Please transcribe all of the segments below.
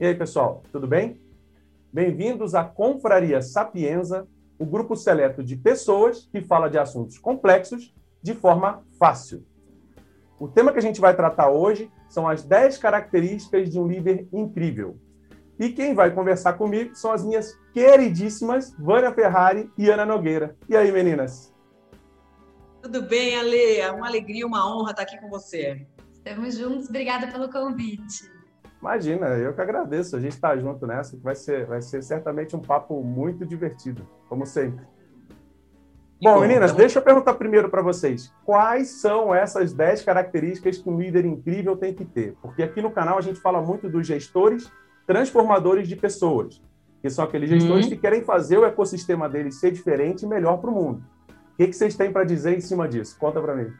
E aí, pessoal, tudo bem? Bem-vindos à Confraria Sapienza, o grupo seleto de pessoas que fala de assuntos complexos de forma fácil. O tema que a gente vai tratar hoje são as 10 características de um líder incrível. E quem vai conversar comigo são as minhas queridíssimas Vânia Ferrari e Ana Nogueira. E aí, meninas? Tudo bem, Ale? É uma alegria, uma honra estar aqui com você. Estamos juntos, obrigada pelo convite. Imagina, eu que agradeço. A gente está junto nessa, que vai ser, vai ser certamente um papo muito divertido, como sempre. Bom, bom, meninas, então... deixa eu perguntar primeiro para vocês. Quais são essas 10 características que um líder incrível tem que ter? Porque aqui no canal a gente fala muito dos gestores transformadores de pessoas, que são aqueles gestores uhum. que querem fazer o ecossistema deles ser diferente e melhor para o mundo. O que, que vocês têm para dizer em cima disso? Conta para mim.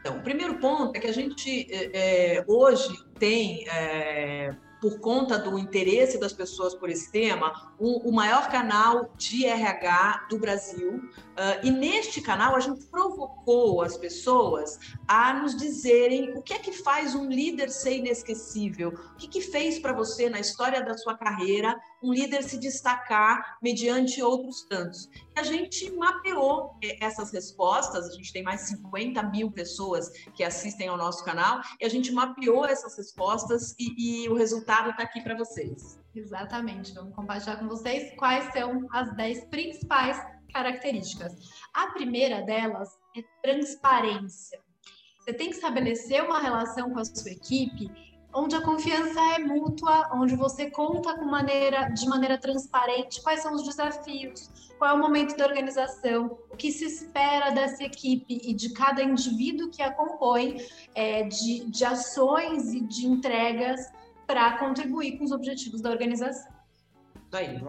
Então, o primeiro ponto é que a gente é, hoje tem é, por conta do interesse das pessoas por esse tema, o, o maior canal de RH do Brasil. Uh, e neste canal a gente provocou as pessoas a nos dizerem o que é que faz um líder ser inesquecível, o que, que fez para você na história da sua carreira um líder se destacar mediante outros tantos. E a gente mapeou eh, essas respostas, a gente tem mais 50 mil pessoas que assistem ao nosso canal, e a gente mapeou essas respostas e, e o resultado está aqui para vocês. Exatamente, vamos compartilhar com vocês quais são as 10 principais características. A primeira delas é transparência. Você tem que estabelecer uma relação com a sua equipe onde a confiança é mútua, onde você conta com maneira, de maneira transparente quais são os desafios, qual é o momento da organização, o que se espera dessa equipe e de cada indivíduo que a compõe, é, de, de ações e de entregas para contribuir com os objetivos da organização. Daí.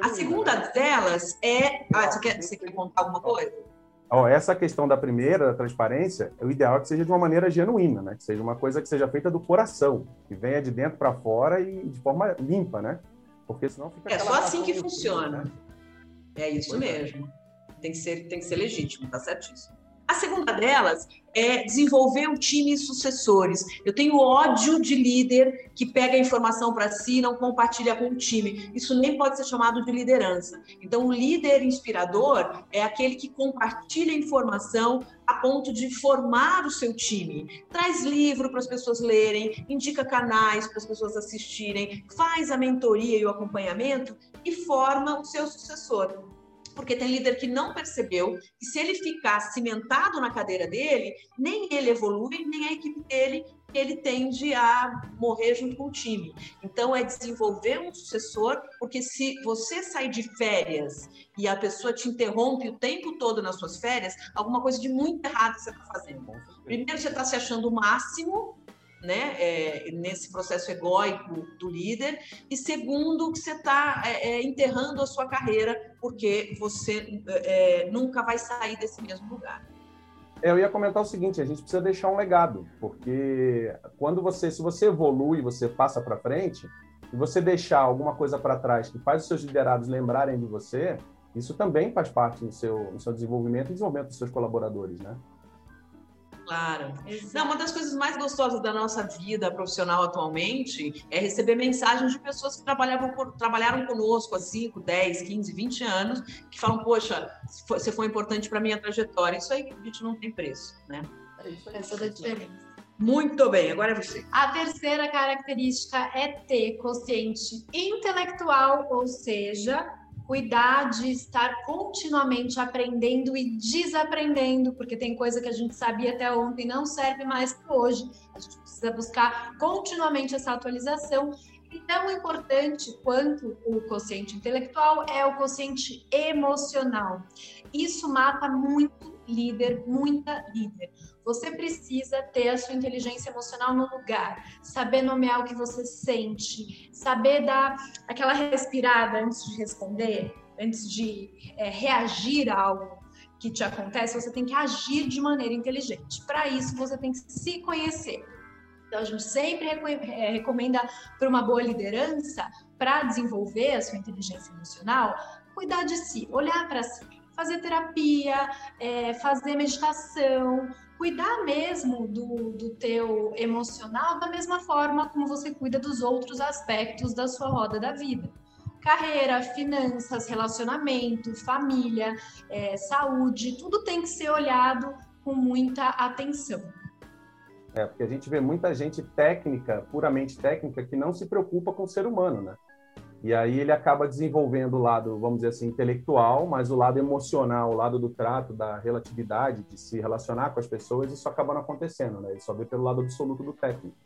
a segunda né? delas é. Ah, você quer, você quer contar alguma coisa? Ó, essa questão da primeira, da transparência, o ideal é que seja de uma maneira genuína, né? Que seja uma coisa que seja feita do coração, que venha de dentro para fora e de forma limpa, né? Porque senão fica. É só assim que funciona. Né? É isso é. mesmo. É. Tem, que ser, tem que ser legítimo, tá certíssimo. A segunda delas é desenvolver um time de sucessores. Eu tenho ódio de líder que pega a informação para si e não compartilha com o time. Isso nem pode ser chamado de liderança. Então, o líder inspirador é aquele que compartilha informação a ponto de formar o seu time. Traz livro para as pessoas lerem, indica canais para as pessoas assistirem, faz a mentoria e o acompanhamento e forma o seu sucessor porque tem líder que não percebeu que se ele ficar cimentado na cadeira dele, nem ele evolui, nem a equipe dele, ele tende a morrer junto com o time. Então, é desenvolver um sucessor, porque se você sair de férias e a pessoa te interrompe o tempo todo nas suas férias, alguma coisa de muito errado você está fazendo. Primeiro, você está se achando o máximo, né, é, nesse processo egóico do líder, e segundo, que você está é, é, enterrando a sua carreira, porque você é, nunca vai sair desse mesmo lugar. É, eu ia comentar o seguinte: a gente precisa deixar um legado, porque quando você, se você evolui, você passa para frente, e você deixar alguma coisa para trás que faz os seus liderados lembrarem de você, isso também faz parte do seu, do seu desenvolvimento e desenvolvimento dos seus colaboradores, né? Claro. Não, uma das coisas mais gostosas da nossa vida profissional atualmente é receber mensagens de pessoas que trabalhavam, trabalharam conosco há 5, 10, 15, 20 anos, que falam, poxa, você foi importante para a minha trajetória. Isso aí a gente não tem preço, né? Essa é a diferença. Muito bem, agora é você. A terceira característica é ter consciente intelectual, ou seja, cuidar de estar continuamente aprendendo e desaprendendo, porque tem coisa que a gente sabia até ontem não serve mais para hoje. A gente precisa buscar continuamente essa atualização. E tão importante quanto o consciente intelectual é o consciente emocional. Isso mata muito líder, muita líder. Você precisa ter a sua inteligência emocional no lugar, saber nomear o que você sente, saber dar aquela respirada antes de responder, antes de é, reagir a algo que te acontece, você tem que agir de maneira inteligente. Para isso, você tem que se conhecer. Então, a gente sempre é, recomenda para uma boa liderança, para desenvolver a sua inteligência emocional, cuidar de si, olhar para si fazer terapia, é, fazer meditação, cuidar mesmo do, do teu emocional da mesma forma como você cuida dos outros aspectos da sua roda da vida. Carreira, finanças, relacionamento, família, é, saúde, tudo tem que ser olhado com muita atenção. É, porque a gente vê muita gente técnica, puramente técnica, que não se preocupa com o ser humano, né? E aí ele acaba desenvolvendo o lado, vamos dizer assim, intelectual, mas o lado emocional, o lado do trato, da relatividade, de se relacionar com as pessoas, isso acaba não acontecendo, né? Ele só vê pelo lado absoluto do técnico.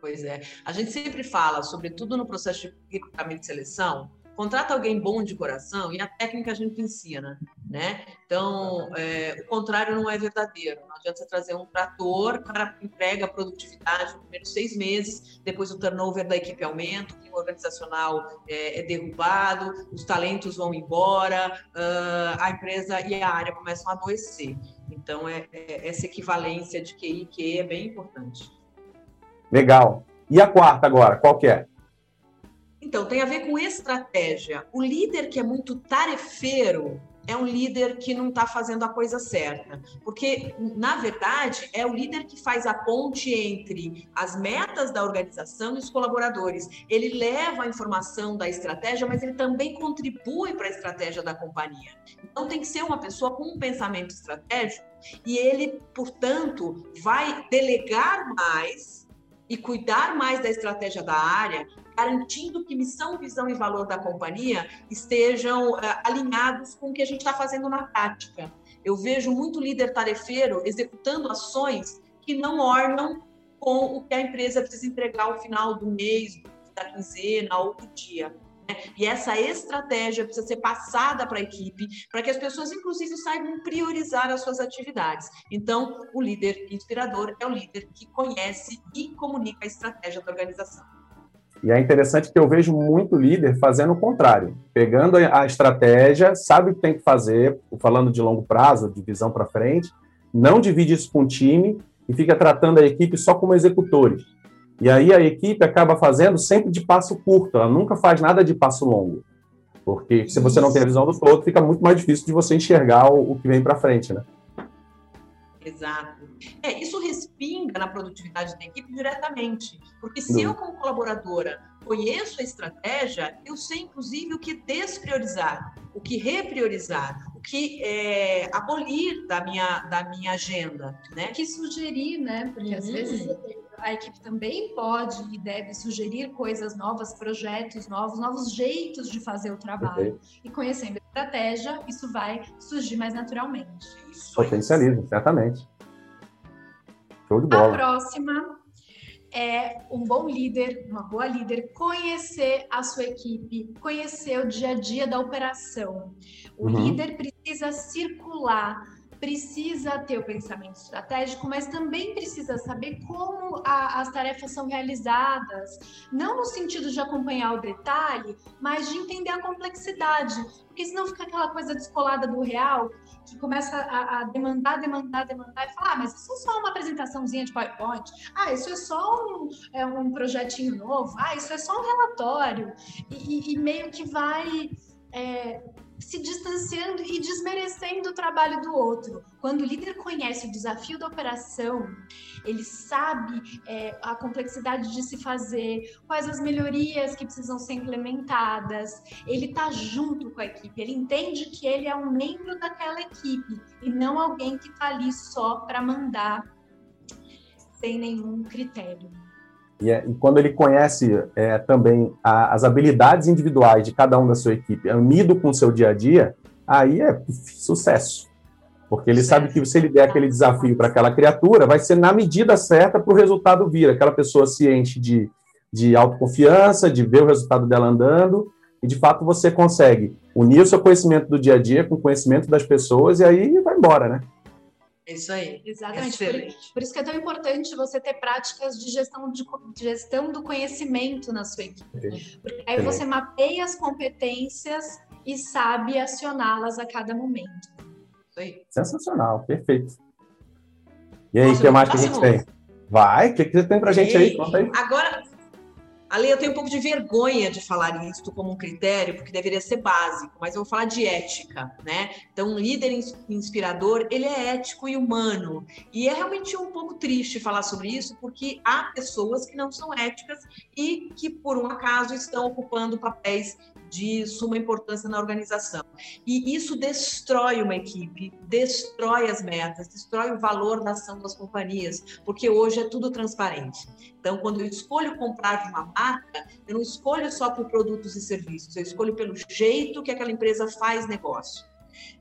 Pois é. A gente sempre fala, sobretudo no processo de recrutamento e seleção, contrata alguém bom de coração e a técnica a gente ensina, né? Então, é, o contrário não é verdadeiro. Não adianta você trazer um trator, para entrega a produtividade nos primeiros seis meses, depois o turnover da equipe aumenta, o clima organizacional é, é derrubado, os talentos vão embora, uh, a empresa e a área começam a adoecer. Então, é, é, essa equivalência de QI e QE é bem importante. Legal. E a quarta agora, qual que é? Então, tem a ver com estratégia. O líder que é muito tarefeiro é um líder que não está fazendo a coisa certa. Porque, na verdade, é o líder que faz a ponte entre as metas da organização e os colaboradores. Ele leva a informação da estratégia, mas ele também contribui para a estratégia da companhia. Então, tem que ser uma pessoa com um pensamento estratégico e ele, portanto, vai delegar mais e cuidar mais da estratégia da área, garantindo que missão, visão e valor da companhia estejam uh, alinhados com o que a gente está fazendo na prática. Eu vejo muito líder tarefeiro executando ações que não ornam com o que a empresa precisa entregar ao final do mês, da quinzena ou do dia. E essa estratégia precisa ser passada para a equipe, para que as pessoas, inclusive, saibam priorizar as suas atividades. Então, o líder inspirador é o líder que conhece e comunica a estratégia da organização. E é interessante que eu vejo muito líder fazendo o contrário, pegando a estratégia, sabe o que tem que fazer, falando de longo prazo, de visão para frente, não divide isso com o time e fica tratando a equipe só como executores. E aí a equipe acaba fazendo sempre de passo curto, ela nunca faz nada de passo longo. Porque se você não tem a visão do todo, fica muito mais difícil de você enxergar o, o que vem para frente, né? Exato. É, isso respinga na produtividade da equipe diretamente. Porque se eu, como colaboradora, conheço a estratégia, eu sei, inclusive, o que despriorizar, o que repriorizar, o que é, abolir da minha, da minha agenda. Né? O que sugerir, né? Porque uhum. às vezes a equipe também pode e deve sugerir coisas novas, projetos novos, novos jeitos de fazer o trabalho. Okay. E conhecendo a estratégia, isso vai surgir mais naturalmente. Potencializa, certamente. Show de bola. A próxima é um bom líder, uma boa líder, conhecer a sua equipe, conhecer o dia a dia da operação. O uhum. líder precisa circular precisa ter o pensamento estratégico, mas também precisa saber como a, as tarefas são realizadas, não no sentido de acompanhar o detalhe, mas de entender a complexidade, porque senão fica aquela coisa descolada do real, que começa a, a demandar, demandar, demandar e falar, ah, mas isso é só uma apresentaçãozinha de PowerPoint, ah, isso é só um, é um projetinho novo, ah, isso é só um relatório, e, e meio que vai é, se distanciando e desmerecendo o trabalho do outro. Quando o líder conhece o desafio da operação, ele sabe é, a complexidade de se fazer, quais as melhorias que precisam ser implementadas, ele está junto com a equipe, ele entende que ele é um membro daquela equipe e não alguém que está ali só para mandar sem nenhum critério. E, é, e, quando ele conhece é, também a, as habilidades individuais de cada um da sua equipe, unido com o seu dia a dia, aí é sucesso. Porque ele sabe que se ele der aquele desafio para aquela criatura, vai ser na medida certa para o resultado vir. Aquela pessoa se enche de, de autoconfiança, de ver o resultado dela andando, e de fato você consegue unir o seu conhecimento do dia a dia com o conhecimento das pessoas, e aí vai embora, né? É isso aí. Exatamente. Por, por, isso que é tão importante você ter práticas de gestão, de, de gestão do conhecimento na sua equipe. Porque aí você mapeia as competências e sabe acioná-las a cada momento. Isso aí. Sensacional, perfeito. E aí, o que mais que a gente tem? Vai, o que, que você tem pra gente aí? Conta aí. Agora, Ale, eu tenho um pouco de vergonha de falar isso como um critério, porque deveria ser básico, mas eu vou falar de ética, né? Então, um líder inspirador, ele é ético e humano. E é realmente um pouco triste falar sobre isso, porque há pessoas que não são éticas e que, por um acaso, estão ocupando papéis de suma importância na organização. E isso destrói uma equipe, destrói as metas, destrói o valor da ação das companhias, porque hoje é tudo transparente. Então, quando eu escolho comprar de uma marca, eu não escolho só por produtos e serviços, eu escolho pelo jeito que aquela empresa faz negócio.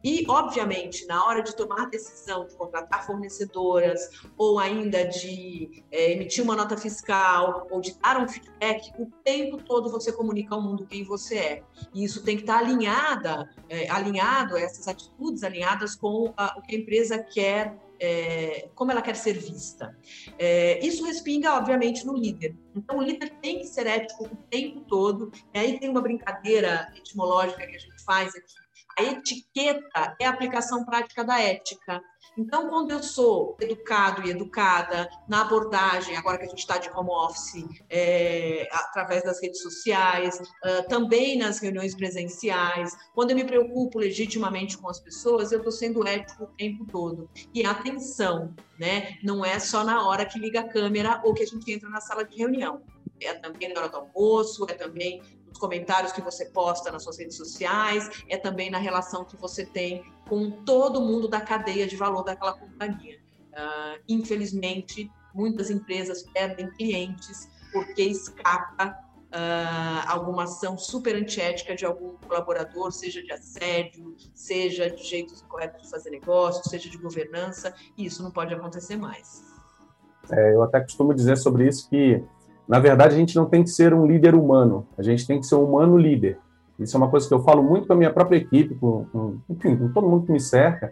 E, obviamente, na hora de tomar decisão de contratar fornecedoras, ou ainda de é, emitir uma nota fiscal, ou de dar um feedback, o tempo todo você comunica ao mundo quem você é. E isso tem que estar alinhada, é, alinhado, essas atitudes alinhadas com a, o que a empresa quer é, como ela quer ser vista. É, isso respinga, obviamente, no líder. Então, o líder tem que ser ético o tempo todo. E aí tem uma brincadeira etimológica que a gente faz aqui, a etiqueta é a aplicação prática da ética. Então, quando eu sou educado e educada na abordagem, agora que a gente está de home office, é, através das redes sociais, uh, também nas reuniões presenciais, quando eu me preocupo legitimamente com as pessoas, eu estou sendo ético o tempo todo. E atenção, né? Não é só na hora que liga a câmera ou que a gente entra na sala de reunião. É também na hora do almoço, é também nos comentários que você posta nas suas redes sociais, é também na relação que você tem com todo mundo da cadeia de valor daquela companhia. Uh, infelizmente, muitas empresas perdem clientes porque escapa uh, alguma ação super antiética de algum colaborador, seja de assédio, seja de jeitos incorretos de fazer negócio, seja de governança, e isso não pode acontecer mais. É, eu até costumo dizer sobre isso que na verdade, a gente não tem que ser um líder humano, a gente tem que ser um humano líder. Isso é uma coisa que eu falo muito com a minha própria equipe, com, com, enfim, com todo mundo que me cerca,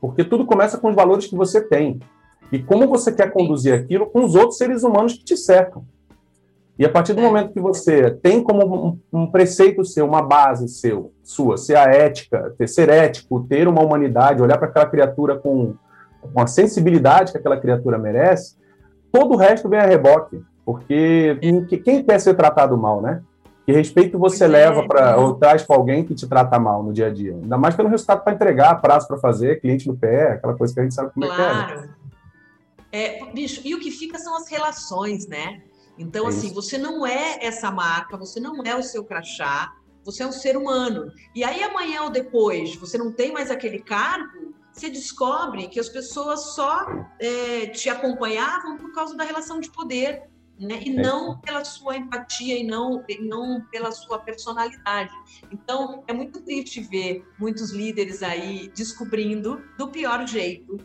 porque tudo começa com os valores que você tem. E como você quer conduzir aquilo com os outros seres humanos que te cercam. E a partir do é. momento que você tem como um, um, preceito seu, uma base seu, sua, ser a ética, ter, ser ético, ter uma humanidade, olhar para aquela criatura com, com a sensibilidade que aquela criatura merece, todo o resto vem a reboque. Porque quem quer ser tratado mal, né? Que respeito você pois leva é, para ou traz para alguém que te trata mal no dia a dia? Ainda mais pelo resultado para entregar, prazo para fazer, cliente no pé, aquela coisa que a gente sabe como claro. é que é. Né? É, bicho, e o que fica são as relações, né? Então, é assim, isso. você não é essa marca, você não é o seu crachá, você é um ser humano. E aí, amanhã ou depois, você não tem mais aquele cargo, você descobre que as pessoas só é, te acompanhavam por causa da relação de poder né? e é. não pela sua empatia e não, e não pela sua personalidade. Então, é muito triste ver muitos líderes aí descobrindo do pior jeito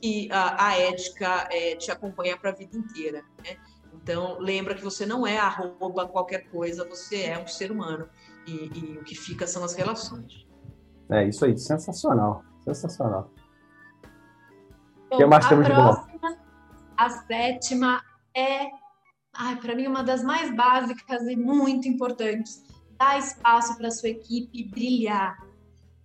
que a, a ética é, te acompanha para a vida inteira. Né? Então, lembra que você não é arroba qualquer coisa, você é um ser humano. E, e o que fica são as relações. É isso aí, sensacional, sensacional. o que mais temos próxima, de bom? A sétima é ai, para mim, uma das mais básicas e muito importantes. Dar espaço para sua equipe brilhar.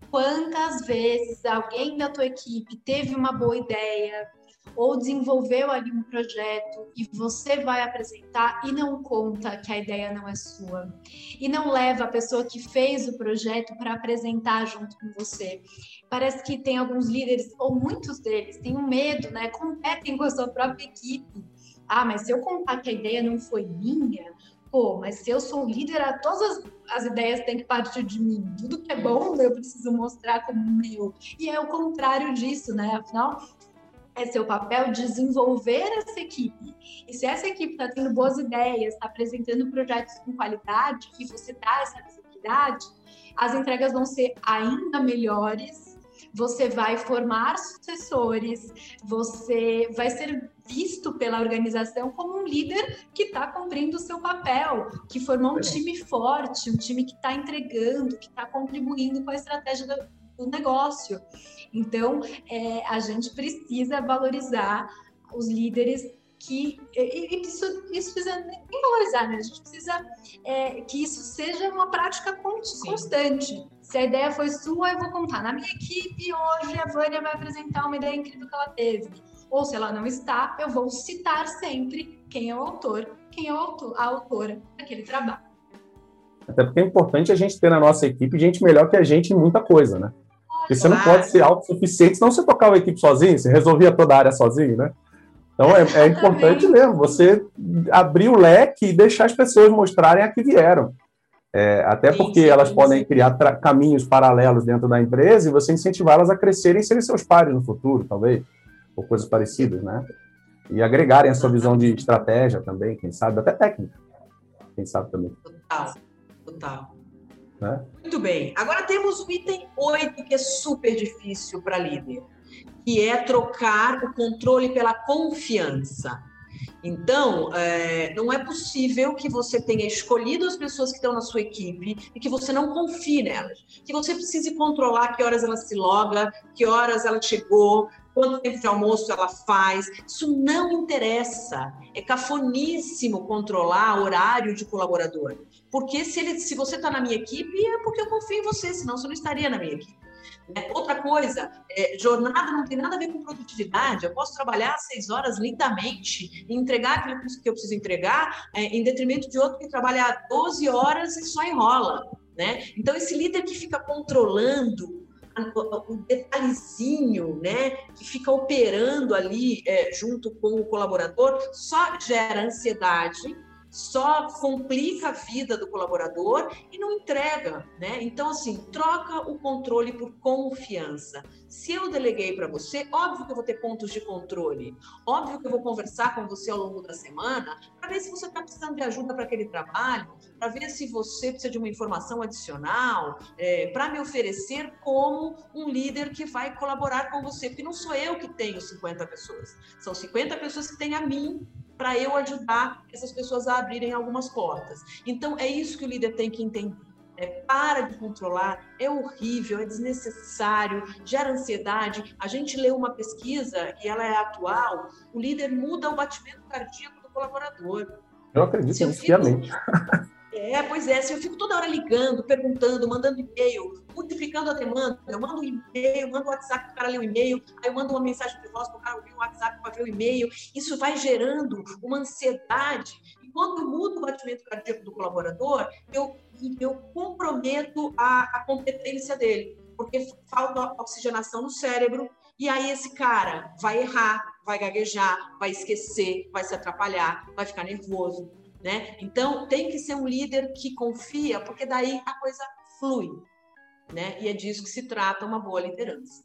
Quantas vezes alguém da tua equipe teve uma boa ideia ou desenvolveu ali um projeto e você vai apresentar e não conta que a ideia não é sua e não leva a pessoa que fez o projeto para apresentar junto com você. Parece que tem alguns líderes ou muitos deles têm um medo, né? Competem com a sua própria equipe ah, mas se eu contar que a ideia não foi minha, pô, mas se eu sou líder, todas as, as, ideias têm que partir de mim. Tudo que é bom eu preciso mostrar como meu. E é o contrário disso, né? Afinal, é seu papel desenvolver essa equipe. E se essa equipe está tendo boas ideias, está apresentando projetos com qualidade e você dá essa visibilidade, as entregas vão ser ainda melhores você vai formar sucessores, você vai ser visto pela organização como um líder que está cumprindo o seu papel, que formou um time forte, um time que está entregando, que está contribuindo com a estratégia do, do negócio. Então, é, a gente precisa valorizar os líderes que e, isso, isso precisa nem valorizar, né? A gente precisa é, que isso seja uma prática constante. Se a ideia foi sua, eu vou contar. Na minha equipe, hoje, a Vânia vai apresentar uma ideia incrível que ela teve. Ou se ela não está, eu vou citar sempre quem é o autor, quem é o autor, a autora daquele trabalho. Até porque é importante a gente ter na nossa equipe gente melhor que a gente em muita coisa, né? Porque você não pode ser autossuficiente, senão você tocava a equipe sozinho, você resolvia toda a área sozinho, né? Então é, é importante mesmo você abrir o leque e deixar as pessoas mostrarem a que vieram. É, até porque sim, elas sim, podem criar caminhos paralelos dentro da empresa e você incentivá-las a crescerem e serem seus pares no futuro, talvez, ou coisas parecidas, né? E agregarem a sua visão de estratégia também, quem sabe, até técnica. Quem sabe também. Total, total. Né? Muito bem. Agora temos o item 8, que é super difícil para líder, que é trocar o controle pela confiança. Então, é, não é possível que você tenha escolhido as pessoas que estão na sua equipe e que você não confie nelas. Que você precise controlar que horas ela se loga, que horas ela chegou, quanto tempo de almoço ela faz. Isso não interessa. É cafoníssimo controlar horário de colaborador. Porque se, ele, se você está na minha equipe, é porque eu confio em você, senão você não estaria na minha equipe. Né? Outra coisa, é, jornada não tem nada a ver com produtividade. Eu posso trabalhar seis horas lindamente e entregar aquilo que eu preciso entregar, é, em detrimento de outro que trabalha 12 horas e só enrola. Né? Então, esse líder que fica controlando o detalhezinho, né, que fica operando ali é, junto com o colaborador, só gera ansiedade só complica a vida do colaborador e não entrega, né? Então, assim, troca o controle por confiança. Se eu deleguei para você, óbvio que eu vou ter pontos de controle, óbvio que eu vou conversar com você ao longo da semana para ver se você está precisando de ajuda para aquele trabalho, para ver se você precisa de uma informação adicional, é, para me oferecer como um líder que vai colaborar com você, porque não sou eu que tenho 50 pessoas, são 50 pessoas que têm a mim para eu ajudar essas pessoas a abrirem algumas portas. Então, é isso que o líder tem que entender. É, para de controlar, é horrível, é desnecessário, gera ansiedade. A gente leu uma pesquisa e ela é atual, o líder muda o batimento cardíaco do colaborador. Eu acredito nisso fico... É, pois é, se eu fico toda hora ligando, perguntando, mandando e-mail, multiplicando a demanda, eu mando um e-mail, mando um WhatsApp para o cara ler o e-mail, aí eu mando uma mensagem de voz para o cara ouvir o WhatsApp para ver o e-mail, isso vai gerando uma ansiedade. E quando eu mudo o batimento cardíaco do colaborador, eu, eu comprometo a, a competência dele, porque falta oxigenação no cérebro, e aí esse cara vai errar, vai gaguejar, vai esquecer, vai se atrapalhar, vai ficar nervoso. Né? Então, tem que ser um líder que confia, porque daí a coisa flui. Né? E é disso que se trata uma boa liderança.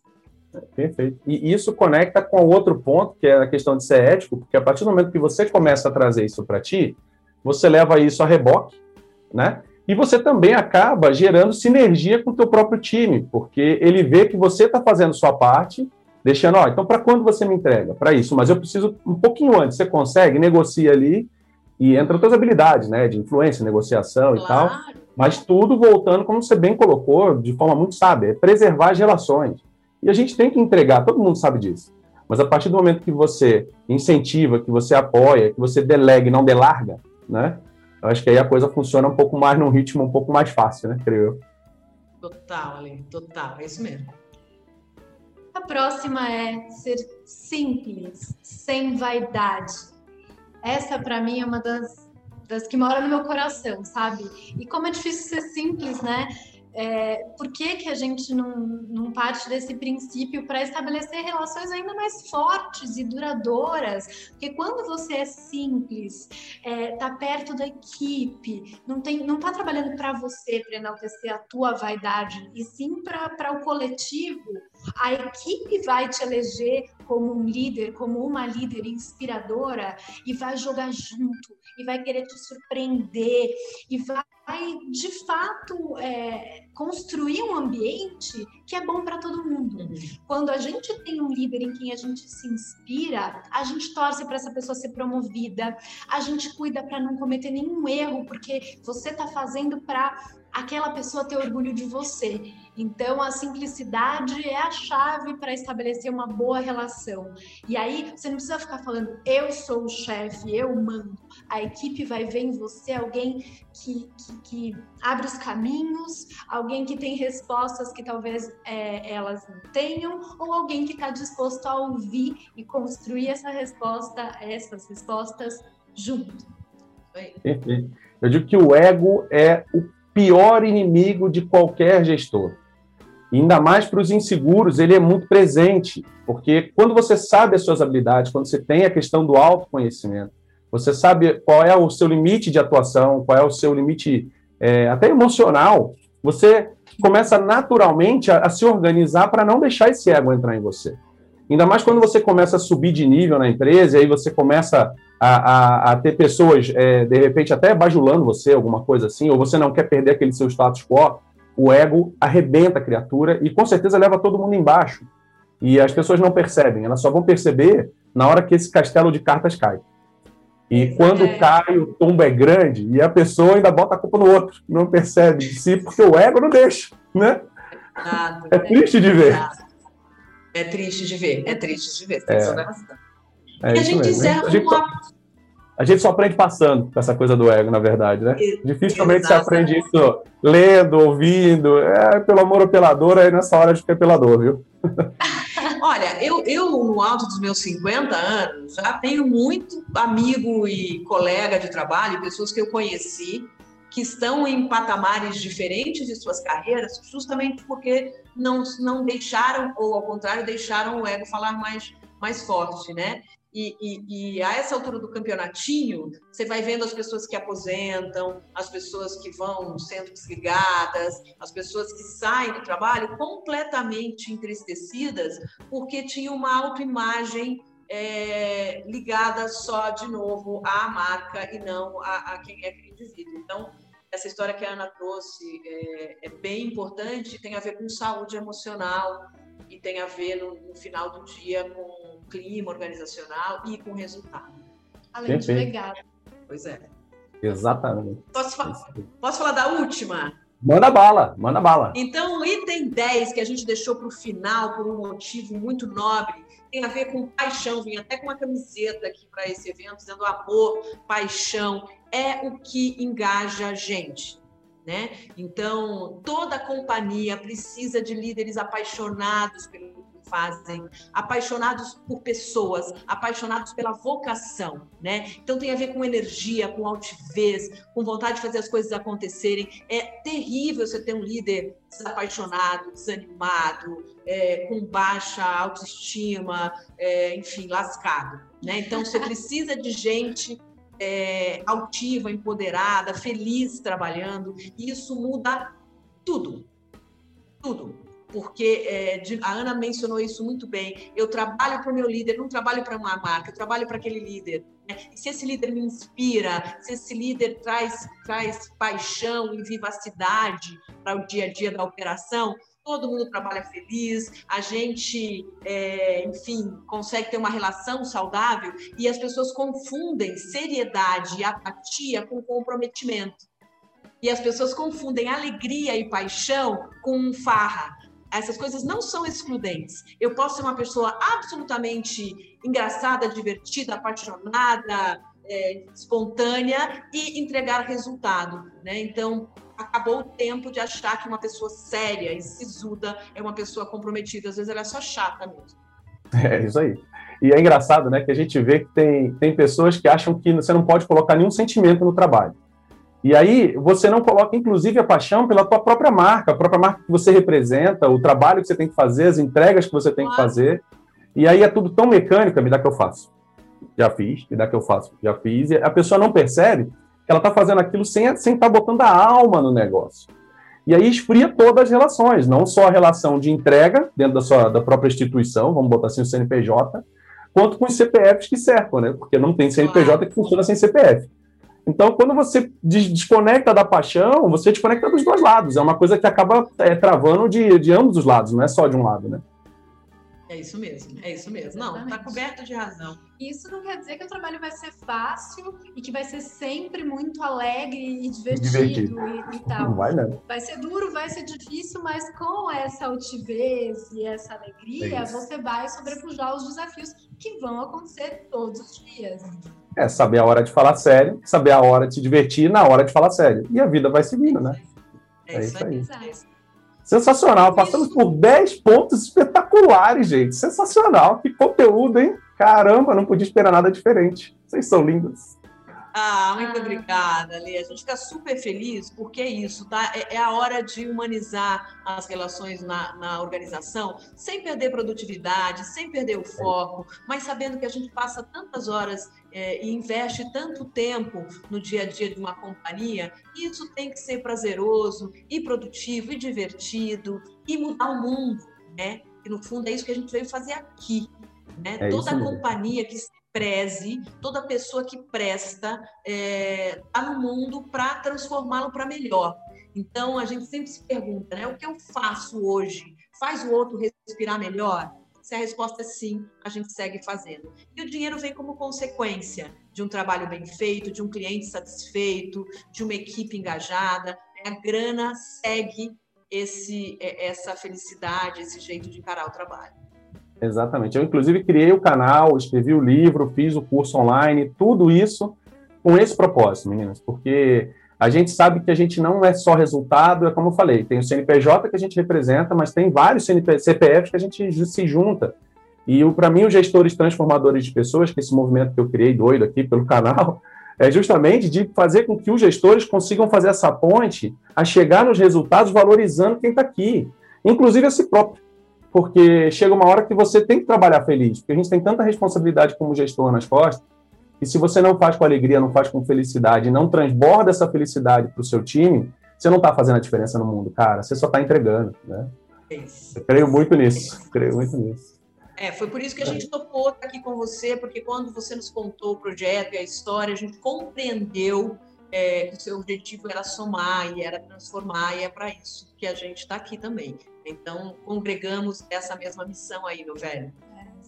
Perfeito. E isso conecta com outro ponto, que é a questão de ser ético, porque a partir do momento que você começa a trazer isso para ti, você leva isso a reboque, né? E você também acaba gerando sinergia com o teu próprio time, porque ele vê que você está fazendo sua parte, deixando, ó, então para quando você me entrega? Para isso, mas eu preciso um pouquinho antes. Você consegue, negocia ali e entra outras habilidades, né, de influência, negociação claro. e tal, mas tudo voltando, como você bem colocou, de forma muito sábia, é preservar as relações. E a gente tem que entregar, todo mundo sabe disso. Mas a partir do momento que você incentiva, que você apoia, que você delega e não delarga, né, eu acho que aí a coisa funciona um pouco mais num ritmo um pouco mais fácil, né, creio eu. Total, Aline, total, é isso mesmo. A próxima é ser simples, sem vaidade essa para mim é uma das, das que mora no meu coração, sabe? E como é difícil ser simples, né? É, por que, que a gente não, não parte desse princípio para estabelecer relações ainda mais fortes e duradouras? Porque quando você é simples, está é, perto da equipe, não tem, não está trabalhando para você para enaltecer a tua vaidade, e sim para o coletivo, a equipe vai te eleger como um líder, como uma líder inspiradora e vai jogar junto e vai querer te surpreender e vai de fato é, construir um ambiente que é bom para todo mundo. Quando a gente tem um líder em quem a gente se inspira, a gente torce para essa pessoa ser promovida, a gente cuida para não cometer nenhum erro, porque você está fazendo para aquela pessoa ter orgulho de você. Então, a simplicidade é a chave para estabelecer uma boa relação. E aí, você não precisa ficar falando, eu sou o chefe, eu mando. A equipe vai ver em você alguém que, que, que abre os caminhos, alguém que tem respostas que talvez é, elas não tenham, ou alguém que está disposto a ouvir e construir essa resposta, essas respostas junto. Perfeito. Eu digo que o ego é o pior inimigo de qualquer gestor. E ainda mais para os inseguros, ele é muito presente, porque quando você sabe as suas habilidades, quando você tem a questão do autoconhecimento, você sabe qual é o seu limite de atuação, qual é o seu limite é, até emocional, você começa naturalmente a, a se organizar para não deixar esse ego entrar em você. Ainda mais quando você começa a subir de nível na empresa, e aí você começa a, a, a ter pessoas, é, de repente, até bajulando você, alguma coisa assim, ou você não quer perder aquele seu status quo, o ego arrebenta a criatura e com certeza leva todo mundo embaixo. E as pessoas não percebem, elas só vão perceber na hora que esse castelo de cartas cai. E quando é. cai, o tombo é grande e a pessoa ainda bota a culpa no outro, não percebe de si, porque o ego não deixa, né? Nada, é triste de ver. É triste de ver, é triste de ver. Tem é. É e a gente encerra a gente, só, a gente só aprende passando com essa coisa do ego, na verdade, né? Dificilmente se aprende isso lendo, ouvindo. É, pelo amor ou pela dor, aí nessa hora de ficar pela dor, viu? Olha, eu, eu, no alto dos meus 50 anos, já tenho muito amigo e colega de trabalho, pessoas que eu conheci, que estão em patamares diferentes de suas carreiras, justamente porque não, não deixaram, ou ao contrário, deixaram o ego falar mais, mais forte, né? E, e, e, a essa altura do campeonatinho, você vai vendo as pessoas que aposentam, as pessoas que vão sendo desligadas, as pessoas que saem do trabalho completamente entristecidas porque tinham uma autoimagem é, ligada só, de novo, à marca e não a, a quem é aquele indivíduo. Então, essa história que a Ana trouxe é, é bem importante, tem a ver com saúde emocional e tem a ver, no, no final do dia, com clima organizacional e com resultado. Além Perfeito. de legado. Pois é. Exatamente. Posso, fa posso falar da última? Manda bala, manda bala. Então, o item 10 que a gente deixou para o final por um motivo muito nobre tem a ver com paixão. Vim até com uma camiseta aqui para esse evento, dizendo amor, paixão, é o que engaja a gente. Né? Então, toda companhia precisa de líderes apaixonados pelo fazem, apaixonados por pessoas, apaixonados pela vocação, né? Então tem a ver com energia, com altivez, com vontade de fazer as coisas acontecerem. É terrível você ter um líder desapaixonado, desanimado, é, com baixa autoestima, é, enfim, lascado, né? Então você precisa de gente é, altiva, empoderada, feliz trabalhando. E isso muda tudo, tudo porque é, a Ana mencionou isso muito bem. Eu trabalho para o meu líder, não trabalho para uma marca, eu trabalho para aquele líder. Né? Se esse líder me inspira, se esse líder traz, traz paixão e vivacidade para o dia a dia da operação, todo mundo trabalha feliz, a gente, é, enfim, consegue ter uma relação saudável e as pessoas confundem seriedade e apatia com comprometimento. E as pessoas confundem alegria e paixão com farra essas coisas não são excludentes. Eu posso ser uma pessoa absolutamente engraçada, divertida, apaixonada, é, espontânea e entregar resultado, né? Então, acabou o tempo de achar que uma pessoa séria e sisuda é uma pessoa comprometida. Às vezes ela é só chata mesmo. É isso aí. E é engraçado, né, que a gente vê que tem, tem pessoas que acham que você não pode colocar nenhum sentimento no trabalho. E aí você não coloca, inclusive, a paixão pela tua própria marca, a própria marca que você representa, o trabalho que você tem que fazer, as entregas que você tem que fazer. E aí é tudo tão mecânico, me dá que eu faço. Já fiz, me dá que eu faço, já fiz. E a pessoa não percebe que ela está fazendo aquilo sem estar sem tá botando a alma no negócio. E aí esfria todas as relações, não só a relação de entrega dentro da, sua, da própria instituição, vamos botar assim o CNPJ, quanto com os CPFs que cercam, né? Porque não tem CNPJ que funciona sem CPF. Então, quando você desconecta da paixão, você desconecta dos dois lados. É uma coisa que acaba é, travando de, de ambos os lados, não é só de um lado, né? É isso mesmo, é isso mesmo. Não, está coberto de razão. Isso não quer dizer que o trabalho vai ser fácil e que vai ser sempre muito alegre e divertido, divertido. E, e, tal. Não vai, não. Vai ser duro, vai ser difícil, mas com essa altivez e essa alegria, é você vai sobrepujar os desafios que vão acontecer todos os dias. É saber a hora de falar sério, saber a hora de se divertir na hora de falar sério. E a vida vai seguindo, né? É, é isso aí. Sensacional. Passamos por 10 pontos espetaculares, gente. Sensacional. Que conteúdo, hein? Caramba, não podia esperar nada diferente. Vocês são lindos. Ah, muito ah. obrigada, Lê. A gente fica super feliz porque é isso, tá? É, é a hora de humanizar as relações na, na, organização, sem perder produtividade, sem perder o foco, mas sabendo que a gente passa tantas horas é, e investe tanto tempo no dia a dia de uma companhia, e isso tem que ser prazeroso e produtivo e divertido e mudar o mundo, né? E no fundo é isso que a gente veio fazer aqui. Né? É Toda companhia que se preze, toda pessoa que presta está é, tá no mundo para transformá-lo para melhor. Então, a gente sempre se pergunta, né? O que eu faço hoje faz o outro respirar melhor? Se a resposta é sim, a gente segue fazendo. E o dinheiro vem como consequência de um trabalho bem feito, de um cliente satisfeito, de uma equipe engajada. A grana segue esse, é, essa felicidade, esse jeito de encarar o trabalho. Exatamente. Eu, inclusive, criei o canal, escrevi o livro, fiz o curso online, tudo isso com esse propósito, meninas, porque a gente sabe que a gente não é só resultado, é como eu falei, tem o CNPJ que a gente representa, mas tem vários CNP, CPFs que a gente se junta. E para mim, os gestores transformadores de pessoas, que é esse movimento que eu criei doido aqui pelo canal, é justamente de fazer com que os gestores consigam fazer essa ponte a chegar nos resultados valorizando quem está aqui, inclusive a si próprio porque chega uma hora que você tem que trabalhar feliz, porque a gente tem tanta responsabilidade como gestor nas costas, e se você não faz com alegria, não faz com felicidade, não transborda essa felicidade para o seu time, você não está fazendo a diferença no mundo, cara, você só está entregando, né? Isso. Eu creio muito nisso, isso. creio muito nisso. É, foi por isso que a gente topou estar aqui com você, porque quando você nos contou o projeto e a história, a gente compreendeu é, que o seu objetivo era somar e era transformar, e é para isso que a gente está aqui também. Então, congregamos essa mesma missão aí, meu velho.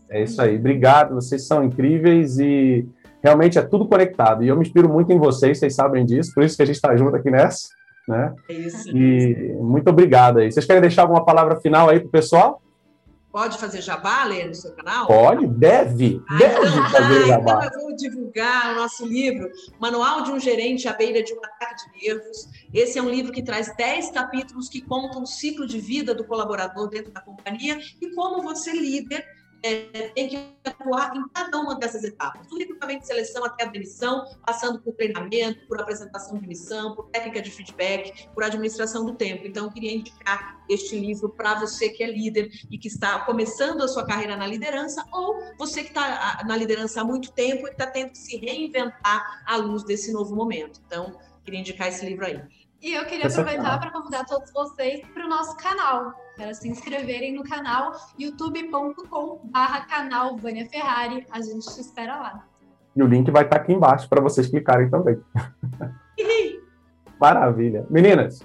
É isso aí. Obrigado, vocês são incríveis e realmente é tudo conectado. E eu me inspiro muito em vocês, vocês sabem disso, por isso que a gente está junto aqui nessa. Né? É isso. E muito obrigado aí. Vocês querem deixar alguma palavra final aí para o pessoal? Pode fazer jabá, Lê, no seu canal? Pode, deve, ah, deve então, fazer ah, jabá. Então eu vou divulgar o nosso livro, Manual de um Gerente à Beira de um Ataque de Nervos. Esse é um livro que traz 10 capítulos que contam o ciclo de vida do colaborador dentro da companhia e como você, líder, é, tem que atuar em cada uma dessas etapas, do recrutamento de seleção até a demissão, passando por treinamento, por apresentação de missão, por técnica de feedback, por administração do tempo. Então, eu queria indicar este livro para você que é líder e que está começando a sua carreira na liderança, ou você que está na liderança há muito tempo e está tendo que se reinventar à luz desse novo momento. Então, queria indicar esse livro aí. E eu queria aproveitar para convidar todos vocês para o nosso canal, para se inscreverem no canal youtube.com/barra canal Vânia Ferrari. A gente te espera lá. E o link vai estar aqui embaixo para vocês clicarem também. Maravilha. Meninas,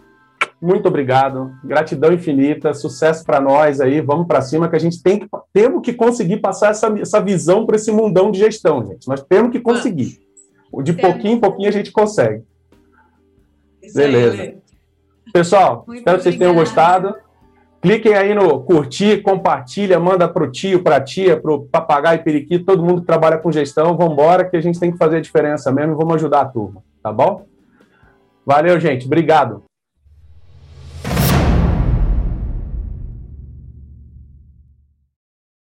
muito obrigado. Gratidão infinita. Sucesso para nós aí. Vamos para cima que a gente tem que, temos que conseguir passar essa, essa visão para esse mundão de gestão, gente. Nós temos que conseguir. De pouquinho em pouquinho a gente consegue. Beleza. Aí, Pessoal, Muito espero que vocês tenham gostado. Cliquem aí no curtir, compartilha, manda para o tio, para a tia, para o papagaio, periquito, todo mundo que trabalha com gestão. Vamos embora que a gente tem que fazer a diferença mesmo e vamos ajudar a turma, tá bom? Valeu, gente. Obrigado.